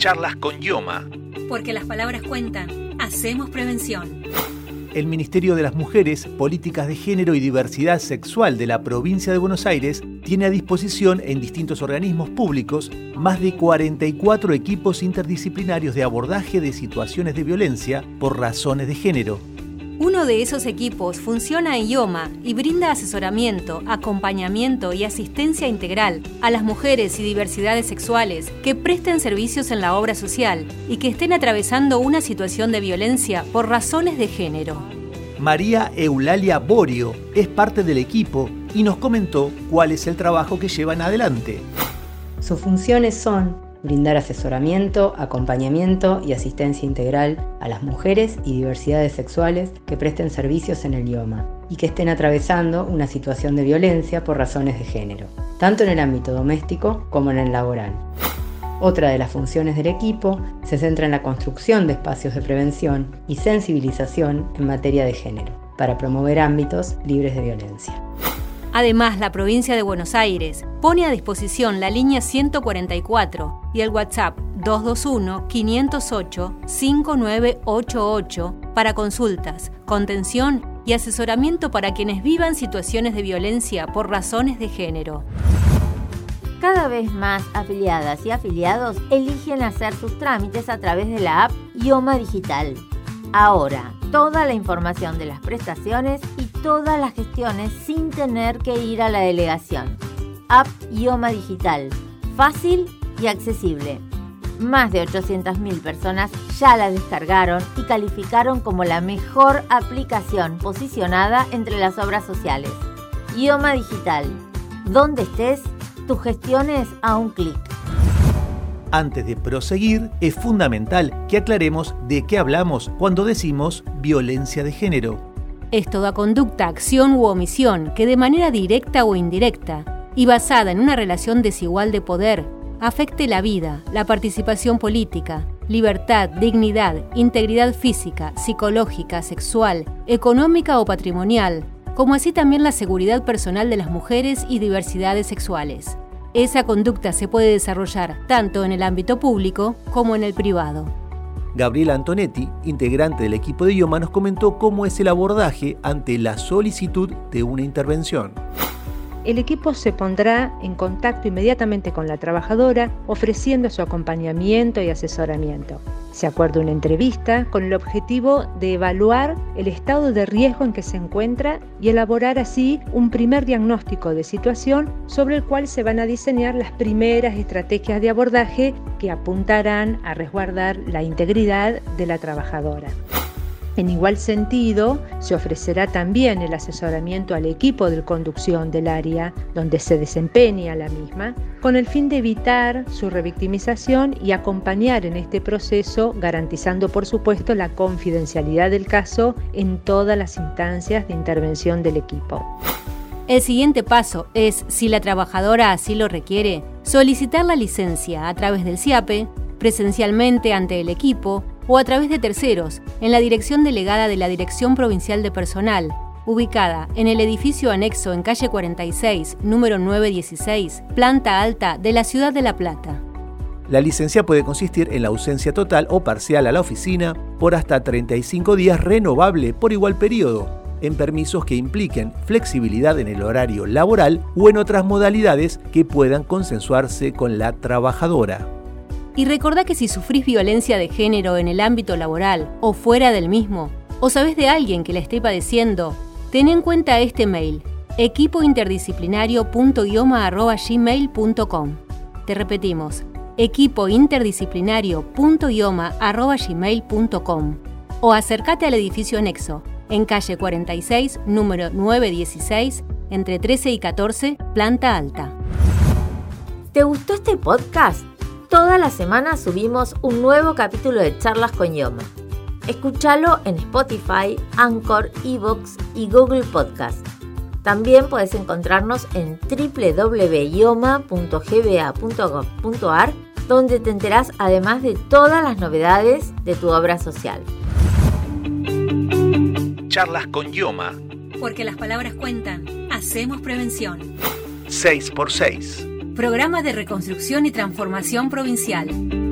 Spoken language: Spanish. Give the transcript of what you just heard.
Charlas con Yoma. Porque las palabras cuentan. Hacemos prevención. El Ministerio de las Mujeres, Políticas de Género y Diversidad Sexual de la provincia de Buenos Aires tiene a disposición en distintos organismos públicos más de 44 equipos interdisciplinarios de abordaje de situaciones de violencia por razones de género uno de esos equipos funciona en IOMA y brinda asesoramiento, acompañamiento y asistencia integral a las mujeres y diversidades sexuales que presten servicios en la obra social y que estén atravesando una situación de violencia por razones de género. María Eulalia Borio es parte del equipo y nos comentó cuál es el trabajo que llevan adelante. Sus funciones son brindar asesoramiento, acompañamiento y asistencia integral a las mujeres y diversidades sexuales que presten servicios en el idioma y que estén atravesando una situación de violencia por razones de género, tanto en el ámbito doméstico como en el laboral. Otra de las funciones del equipo se centra en la construcción de espacios de prevención y sensibilización en materia de género, para promover ámbitos libres de violencia. Además, la provincia de Buenos Aires pone a disposición la línea 144 y el WhatsApp 221-508-5988 para consultas, contención y asesoramiento para quienes vivan situaciones de violencia por razones de género. Cada vez más afiliadas y afiliados eligen hacer sus trámites a través de la app Ioma Digital. Ahora, toda la información de las prestaciones y todas las gestiones sin tener que ir a la delegación. App Ioma Digital, fácil y accesible. Más de 800.000 personas ya la descargaron y calificaron como la mejor aplicación posicionada entre las obras sociales. Ioma Digital, donde estés, tus gestiones a un clic. Antes de proseguir, es fundamental que aclaremos de qué hablamos cuando decimos violencia de género. Es toda conducta, acción u omisión que de manera directa o indirecta y basada en una relación desigual de poder afecte la vida, la participación política, libertad, dignidad, integridad física, psicológica, sexual, económica o patrimonial, como así también la seguridad personal de las mujeres y diversidades sexuales. Esa conducta se puede desarrollar tanto en el ámbito público como en el privado. Gabriela Antonetti, integrante del equipo de IOMA, nos comentó cómo es el abordaje ante la solicitud de una intervención el equipo se pondrá en contacto inmediatamente con la trabajadora ofreciendo su acompañamiento y asesoramiento. Se acuerda una entrevista con el objetivo de evaluar el estado de riesgo en que se encuentra y elaborar así un primer diagnóstico de situación sobre el cual se van a diseñar las primeras estrategias de abordaje que apuntarán a resguardar la integridad de la trabajadora. En igual sentido, se ofrecerá también el asesoramiento al equipo de conducción del área donde se desempeña la misma, con el fin de evitar su revictimización y acompañar en este proceso, garantizando por supuesto la confidencialidad del caso en todas las instancias de intervención del equipo. El siguiente paso es, si la trabajadora así lo requiere, solicitar la licencia a través del CIAPE, presencialmente ante el equipo o a través de terceros en la dirección delegada de la Dirección Provincial de Personal, ubicada en el edificio anexo en calle 46, número 916, planta alta de la ciudad de La Plata. La licencia puede consistir en la ausencia total o parcial a la oficina por hasta 35 días renovable por igual periodo, en permisos que impliquen flexibilidad en el horario laboral o en otras modalidades que puedan consensuarse con la trabajadora. Y recordá que si sufrís violencia de género en el ámbito laboral o fuera del mismo, o sabes de alguien que la esté padeciendo, ten en cuenta este mail equipointerdisciplinario.ioma.gmail.com Te repetimos, equipointerdisciplinario.ioma.gmail.com o acércate al edificio anexo, en calle 46, número 916, entre 13 y 14, planta alta. ¿Te gustó este podcast? Toda la semana subimos un nuevo capítulo de Charlas con Yoma. Escúchalo en Spotify, Anchor, Evox y Google Podcast. También puedes encontrarnos en www.yoma.gba.gov.ar donde te enterás además de todas las novedades de tu obra social. Charlas con Yoma. Porque las palabras cuentan. Hacemos prevención. 6 x 6 Programa de Reconstrucción y Transformación Provincial.